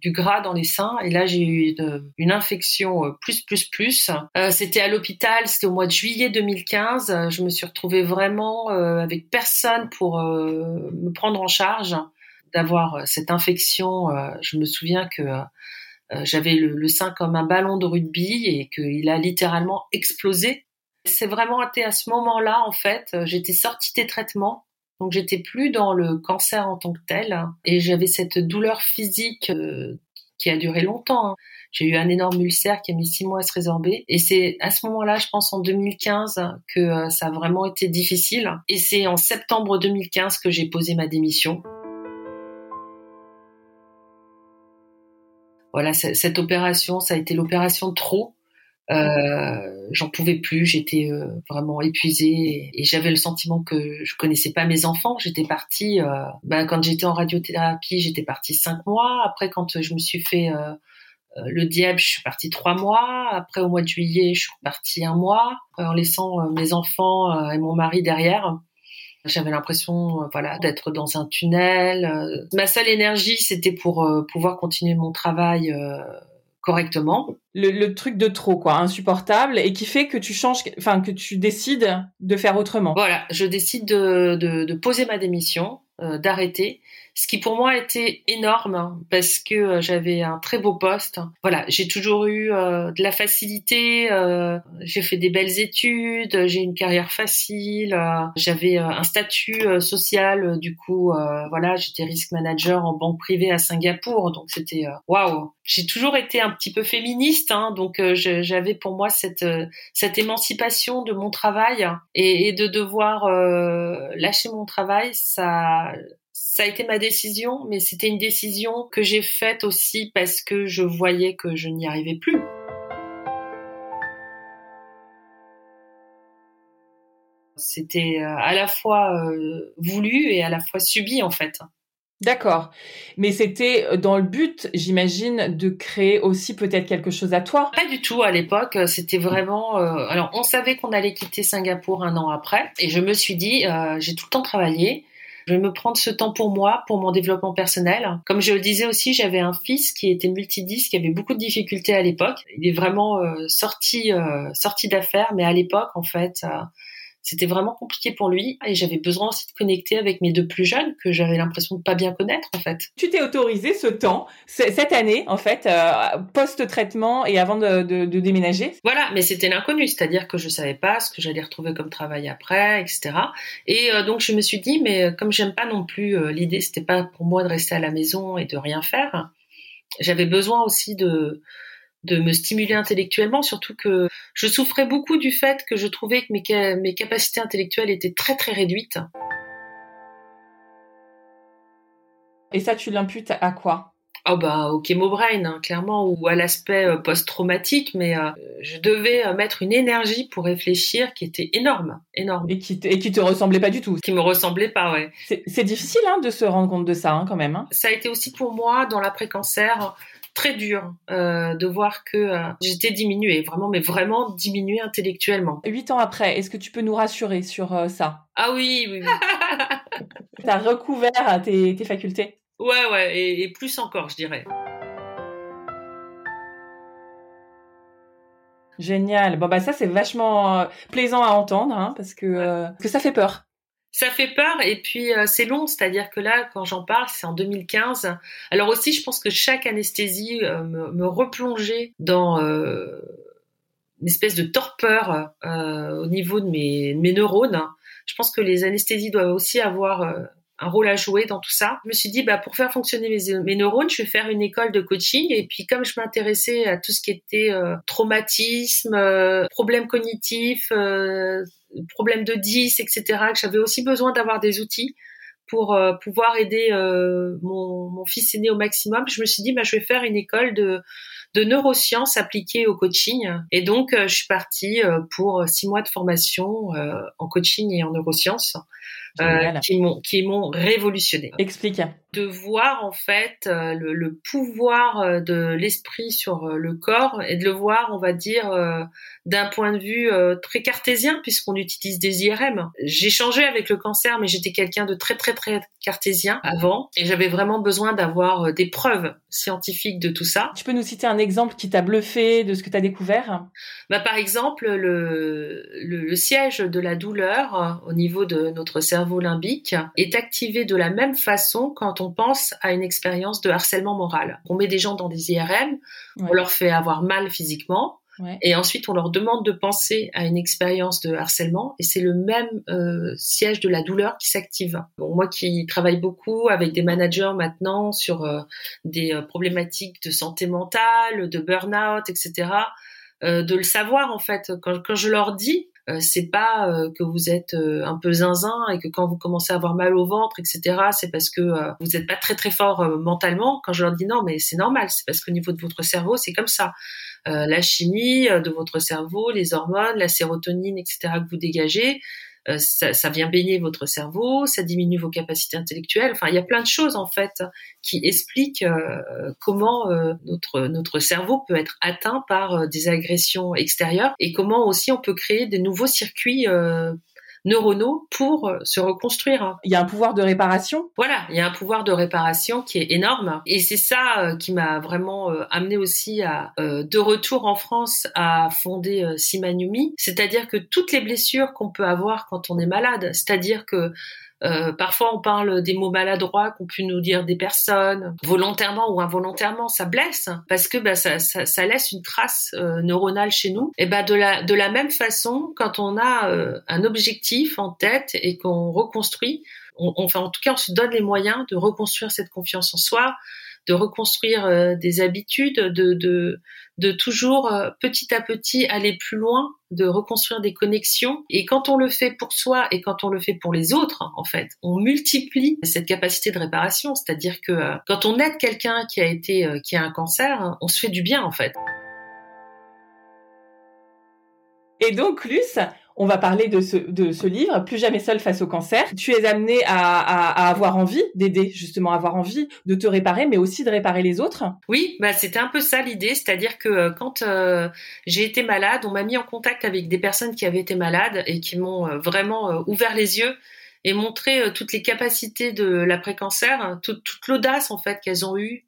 du gras dans les seins et là j'ai eu une, infection euh, plus plus plus. c'était à l'hôpital, c'était au mois de juillet 2015. Je me suis retrouvée vraiment avec personne pour me prendre en charge d'avoir cette infection. je me souviens que j'avais le, le, sein comme un ballon de rugby et qu'il a littéralement explosé. C'est vraiment été à ce moment-là, en fait, j'étais sortie des traitements donc j'étais plus dans le cancer en tant que tel et j'avais cette douleur physique euh, qui a duré longtemps. Hein. J'ai eu un énorme ulcère qui a mis six mois à se résorber et c'est à ce moment-là, je pense en 2015, que euh, ça a vraiment été difficile. Et c'est en septembre 2015 que j'ai posé ma démission. Voilà, cette opération, ça a été l'opération trop. Euh, j'en pouvais plus, j'étais euh, vraiment épuisée et, j'avais le sentiment que je connaissais pas mes enfants. J'étais partie, euh, ben, quand j'étais en radiothérapie, j'étais partie cinq mois. Après, quand je me suis fait le diable, je suis partie trois mois. Après, au mois de juillet, je suis partie un mois en laissant mes enfants et mon mari derrière. J'avais l'impression, voilà, d'être dans un tunnel. Ma seule énergie, c'était pour pouvoir continuer mon travail correctement. Le, truc de trop, quoi, insupportable, et qui fait que tu changes, enfin que tu décides de faire autrement. Voilà, je décide de, de poser ma démission, euh, d'arrêter, ce qui pour moi était énorme hein, parce que euh, j'avais un très beau poste. Voilà, j'ai toujours eu euh, de la facilité, j'ai fait des belles études, j'ai une carrière facile, j'avais un statut social du coup voilà, j'étais risk manager en banque privée à Singapour donc c'était waouh. J'ai toujours été un petit peu féministe hein, donc j'avais pour moi cette cette émancipation de mon travail et, et de devoir lâcher mon travail ça ça a été ma décision, mais c'était une décision que j'ai faite aussi parce que je voyais que je n'y arrivais plus. C'était euh, à la fois euh, voulu et à la fois subi en fait. D'accord. Mais c'était euh, dans le but, j'imagine, de créer aussi peut-être quelque chose à toi. Pas du tout à l'époque. C'était vraiment. alors, on savait qu'on allait quitter Singapour un an après, et je me suis dit, j'ai tout le temps travaillé. Je vais me prendre ce temps pour moi, pour mon développement personnel. Comme je le disais aussi, j'avais un fils qui était multidisque, qui avait beaucoup de difficultés à l'époque. Il est vraiment euh, sorti euh, sorti d'affaires, mais à l'époque, en fait, euh, c'était vraiment compliqué pour lui et j'avais besoin aussi de connecter avec mes deux plus jeunes que j'avais l'impression de pas bien connaître en fait. Tu t'es autorisé ce temps cette année en fait euh, post-traitement et avant de, de, déménager? Voilà, mais c'était l'inconnu, c'est-à-dire que je savais pas ce que j'allais retrouver comme travail après, etc. Et euh, donc je me suis dit mais euh, comme j'aime pas non plus l'idée, c'était pas pour moi de rester à la maison et de rien faire. J'avais besoin aussi de de me stimuler intellectuellement, surtout que je souffrais beaucoup du fait que je trouvais que mes, mes capacités intellectuelles étaient très très réduites. Et ça, tu l'imputes à quoi? Oh bah au chemobrain, hein, clairement, ou à l'aspect euh, post-traumatique, mais euh, je devais euh, mettre une énergie pour réfléchir qui était énorme, énorme. Et qui, te, et qui te ressemblait pas du tout. Qui me ressemblait pas, ouais. C'est difficile hein, de se rendre compte de ça, hein, quand même. Hein. Ça a été aussi pour moi, dans l'après-cancer, très dur euh, de voir que euh, j'étais diminuée, vraiment, mais vraiment diminuée intellectuellement. Huit ans après, est-ce que tu peux nous rassurer sur euh, ça? Ah oui, oui, oui. T'as recouvert tes, tes, facultés? Ouais, ouais, et, plus encore, je dirais. Génial. Bon bah ça c'est vachement plaisant à entendre hein, parce que, que ça fait peur ça fait peur et puis euh, c'est long, c'est-à-dire que là, quand j'en parle, c'est en 2015. Alors aussi, je pense que chaque anesthésie euh, me, replongeait dans euh, une espèce de torpeur au niveau de mes, mes, neurones. Je pense que les anesthésies doivent aussi avoir un rôle à jouer dans tout ça. Je me suis dit, bah, pour faire fonctionner mes, neurones, je vais faire une école de coaching. Et puis, comme je m'intéressais à tout ce qui était traumatisme, problèmes cognitifs, problèmes de 10, etc., que j'avais aussi besoin d'avoir des outils pour euh, pouvoir aider euh, mon, fils aîné au maximum, je me suis dit, bah, je vais faire une école de, neurosciences appliquées au coaching. Et donc, euh, je suis partie pour six mois de formation en coaching et en neurosciences. Qui m'ont qui m'ont révolutionné. Explique. De voir en fait le, le pouvoir de l'esprit sur le corps et de le voir, on va dire, d'un point de vue euh, très cartésien puisqu'on utilise des IRM. J'ai changé avec le cancer, mais j'étais quelqu'un de très très très cartésien avant et j'avais vraiment besoin d'avoir euh, des preuves scientifiques de tout ça. Tu peux nous citer un exemple qui t'a bluffé de ce que tu as découvert? Bah, Par exemple, le, le, siège de la douleur euh, au niveau de notre cerveau cerveau limbique est activé de la même façon quand on pense à une expérience de harcèlement moral. On met des gens dans des IRM, on leur fait avoir mal physiquement, et ensuite, on leur demande de penser à une expérience de harcèlement et c'est le même euh, siège de la douleur qui s'active. Bon, moi qui travaille beaucoup avec des managers maintenant sur euh, des euh, problématiques de santé mentale, de burn-out, etc., de le savoir en fait. Quand, quand je leur dis, c'est pas que vous êtes un peu zinzin et que quand vous commencez à avoir mal au ventre, etc., c'est parce que vous n'êtes pas très très fort mentalement. Quand je leur dis non, mais c'est normal, c'est parce qu'au niveau de votre cerveau, c'est comme ça. Euh, la chimie euh, de votre cerveau, les hormones, la sérotonine, etc. que vous dégagez, euh, ça, ça, vient baigner votre cerveau, ça diminue vos capacités intellectuelles. Enfin, il y a plein de choses en fait qui expliquent comment notre notre cerveau peut être atteint par des agressions extérieures et comment aussi on peut créer des nouveaux circuits neuronaux pour euh, se reconstruire. Il y a un pouvoir de réparation. Voilà, il y a un pouvoir de réparation qui est énorme. Et c'est ça euh, qui m'a vraiment euh, amené aussi à, de retour en France, à fonder Simanumi. C'est-à-dire que toutes les blessures qu'on peut avoir quand on est malade, c'est-à-dire que euh, parfois, on parle des mots maladroits qu'ont pu nous dire des personnes, volontairement ou involontairement, ça blesse parce que bah, ça, ça, ça, laisse une trace euh, neuronale chez nous. Et bah, de la de la même façon, quand on a euh, un objectif en tête et qu'on reconstruit, on, enfin en tout cas, on se donne les moyens de reconstruire cette confiance en soi, de reconstruire euh, des habitudes, de, de, de toujours euh, petit à petit aller plus loin, de reconstruire des connexions. Et quand on le fait pour soi et quand on le fait pour les autres, en fait, on multiplie cette capacité de réparation. C'est-à-dire que euh, quand on aide quelqu'un qui a été, qui a un cancer, on se fait du bien, en fait. Et donc, Luce, on va parler de ce, de ce livre, Plus jamais seul face au cancer. Tu es amené à, à, avoir envie d'aider, justement, à avoir envie de te réparer, mais aussi de réparer les autres. Oui, bah c'était un peu ça l'idée, c'est-à-dire que euh, quand euh, j'ai été malade, on m'a mis en contact avec des personnes qui avaient été malades et qui m'ont euh, vraiment ouvert les yeux et montré toutes les capacités de l'après-cancer, toute, toute l'audace en fait qu'elles ont eu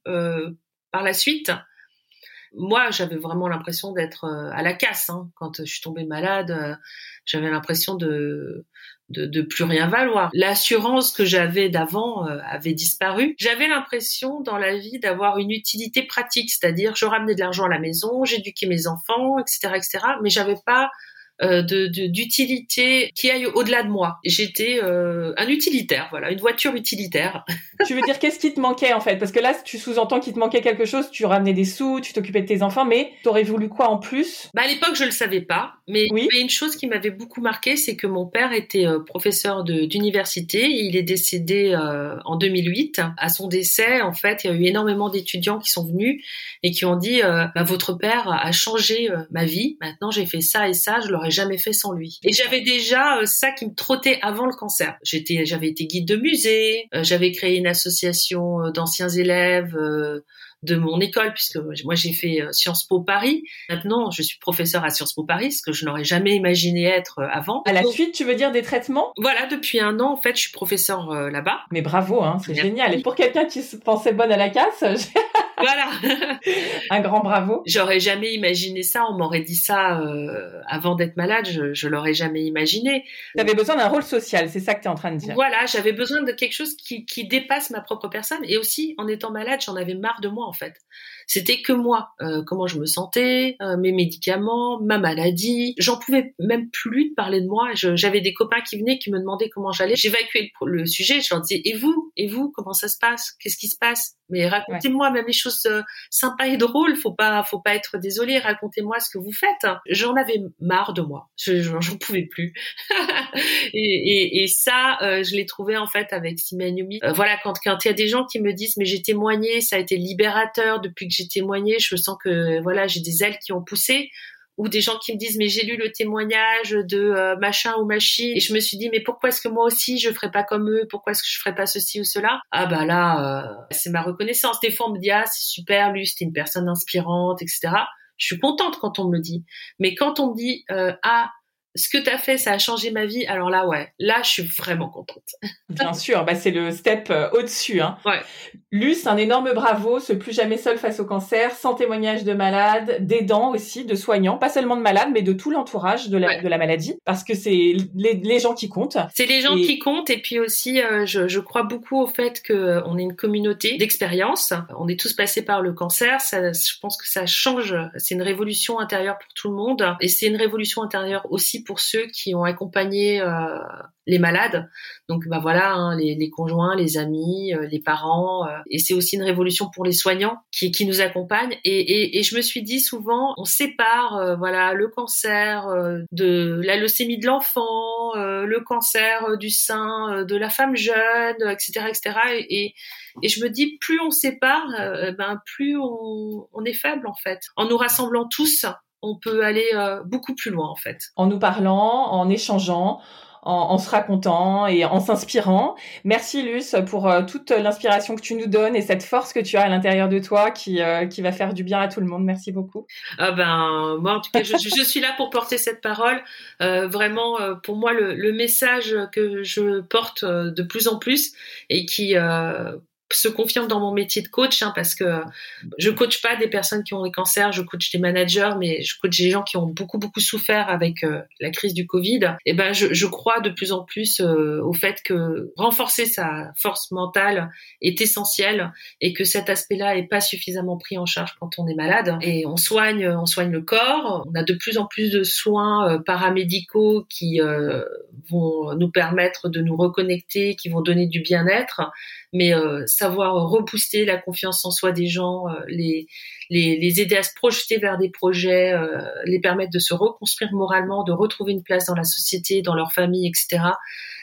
par la suite moi, j'avais vraiment l'impression d'être euh, à la casse hein. quand je suis tombée malade. Euh, j'avais l'impression de, de, de plus rien valoir. L'assurance que j'avais d'avant euh, avait disparu. J'avais l'impression dans la vie d'avoir une utilité pratique, c'est-à-dire je ramenais de l'argent à la maison, j'éduquais mes enfants, etc., etc. Mais j'avais pas d'utilité qui aille au-delà de moi. J'étais euh, un utilitaire, voilà, une voiture utilitaire. tu veux dire qu'est-ce qui te manquait en fait? Parce que là, tu sous-entends qu'il te manquait quelque chose. Tu ramenais des sous, tu t'occupais de tes enfants, mais t'aurais voulu quoi en plus? Bah à l'époque, je le savais pas, mais oui. une chose qui m'avait beaucoup marqué, c'est que mon père était euh, professeur d'université. Il est décédé euh, en 2008. À son décès, en fait, il y a eu énormément d'étudiants qui sont venus et qui ont dit bah, votre père a changé ma vie. Maintenant, j'ai fait ça et ça. Je leur jamais fait sans lui. Et j'avais déjà euh, ça qui me trottait avant le cancer. J'étais, j'avais été guide de musée, euh, j'avais créé une association euh, d'anciens élèves de mon école, puisque moi j'ai fait Sciences Po Paris. Maintenant, je suis professeur à Sciences Po Paris, ce que je n'aurais jamais imaginé être avant. À la suite, tu veux dire des traitements? Voilà, depuis un an, en fait, je suis professeur là-bas. Mais bravo, hein, c'est génial. Et pour quelqu'un qui se pensait bonne à la casse, voilà. un grand bravo. J'aurais jamais imaginé ça. On m'aurait dit ça euh, avant d'être malade. Je, je l'aurais jamais imaginé. Tu avais besoin d'un rôle social, c'est ça que tu es en train de dire. Voilà, j'avais besoin de quelque chose qui, qui dépasse ma propre personne. Et aussi, en étant malade, j'en avais marre de moi en fait. C'était que moi, euh, comment je me sentais, euh, mes médicaments, ma maladie. J'en pouvais même plus de parler de moi. J'avais des copains qui venaient, qui me demandaient comment j'allais. J'évacuais le, le, sujet. Je leur disais et vous, et vous, comment ça se passe? Qu'est-ce qui se passe? Mais racontez-moi même les choses euh, sympas et drôles. Faut pas, faut pas être désolé. Racontez-moi ce que vous faites. J'en avais marre de moi. J'en pouvais plus. et, et, et, ça, euh, je l'ai trouvé en fait avec Simon Yumi. voilà, quand quand il y a des gens qui me disent mais j'ai témoigné, ça a été libérateur depuis que j'ai témoigné, je sens que voilà, j'ai des ailes qui ont poussé ou des gens qui me disent mais j'ai lu le témoignage de euh, machin ou machine et je me suis dit mais pourquoi est-ce que moi aussi je ferais pas comme eux? Pourquoi est-ce que je ferais pas ceci ou cela? Ah bah là euh, c'est ma reconnaissance. Des fois on me dit ah c'est super lui c'était une personne inspirante etc je suis contente quand on me le dit. Mais quand on me dit euh, ah ce que tu as fait, ça a changé ma vie. Alors là, ouais, là, je suis vraiment contente. Bien sûr, bah, c'est le step euh, au-dessus. Hein. Ouais. Luce, un énorme bravo, ce plus jamais seul face au cancer, sans témoignage de malades, d'aidants aussi, de soignants, pas seulement de malades, mais de tout l'entourage de la, de la maladie, parce que c'est les, les, gens qui comptent. C'est les gens qui comptent, et puis aussi, euh, je, je, crois beaucoup au fait qu'on euh, est une communauté d'expérience. On est tous passés par le cancer, ça, je pense que ça change, c'est une révolution intérieure pour tout le monde, et c'est une révolution intérieure aussi pour ceux qui ont accompagné euh, les malades. Donc bah voilà, hein, les, conjoints, les amis, euh, les parents. Euh, et c'est aussi une révolution pour les soignants qui, nous accompagnent. Et, je me suis dit souvent, on sépare voilà le cancer de la leucémie de l'enfant, le cancer du sein de la femme jeune, etc., etc. Et, je me dis, plus on sépare, ben plus on est faible en fait. En nous rassemblant tous, on peut aller euh, beaucoup plus loin en fait. En nous parlant, en échangeant, en, se racontant et en s'inspirant. Merci Luce pour euh, toute l'inspiration que tu nous donnes et cette force que tu as à l'intérieur de toi qui, euh, qui va faire du bien à tout le monde. Merci beaucoup. Ah ben moi en tout cas je, suis là pour porter cette parole. vraiment pour moi le, le, message que je porte de plus en plus et qui se confirme dans mon métier de coach hein, parce que je coach pas des personnes qui ont des cancers, je coach des managers, mais je coach des gens qui ont beaucoup beaucoup souffert avec euh, la crise du Covid. Et ben je, je crois de plus en plus euh, au fait que renforcer sa force mentale est essentiel et que cet aspect-là est pas suffisamment pris en charge quand on est malade. Et on soigne, on soigne le corps. On a de plus en plus de soins euh, paramédicaux qui vont nous permettre de nous reconnecter, qui vont donner du bien-être mais euh, savoir repousser la confiance en soi des gens, euh, les, les, les, aider à se projeter vers des projets, euh, les permettre de se reconstruire moralement, de retrouver une place dans la société, dans leur famille, etc.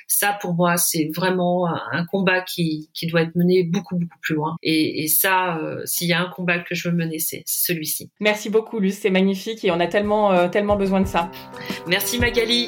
Ça, pour moi, c'est vraiment un combat qui, qui doit être mené beaucoup, beaucoup plus loin. Et, et ça, s'il y a un combat que je veux mener, c'est celui-ci. Merci beaucoup, Luce. C'est magnifique et on a tellement, tellement besoin de ça. Merci, Magali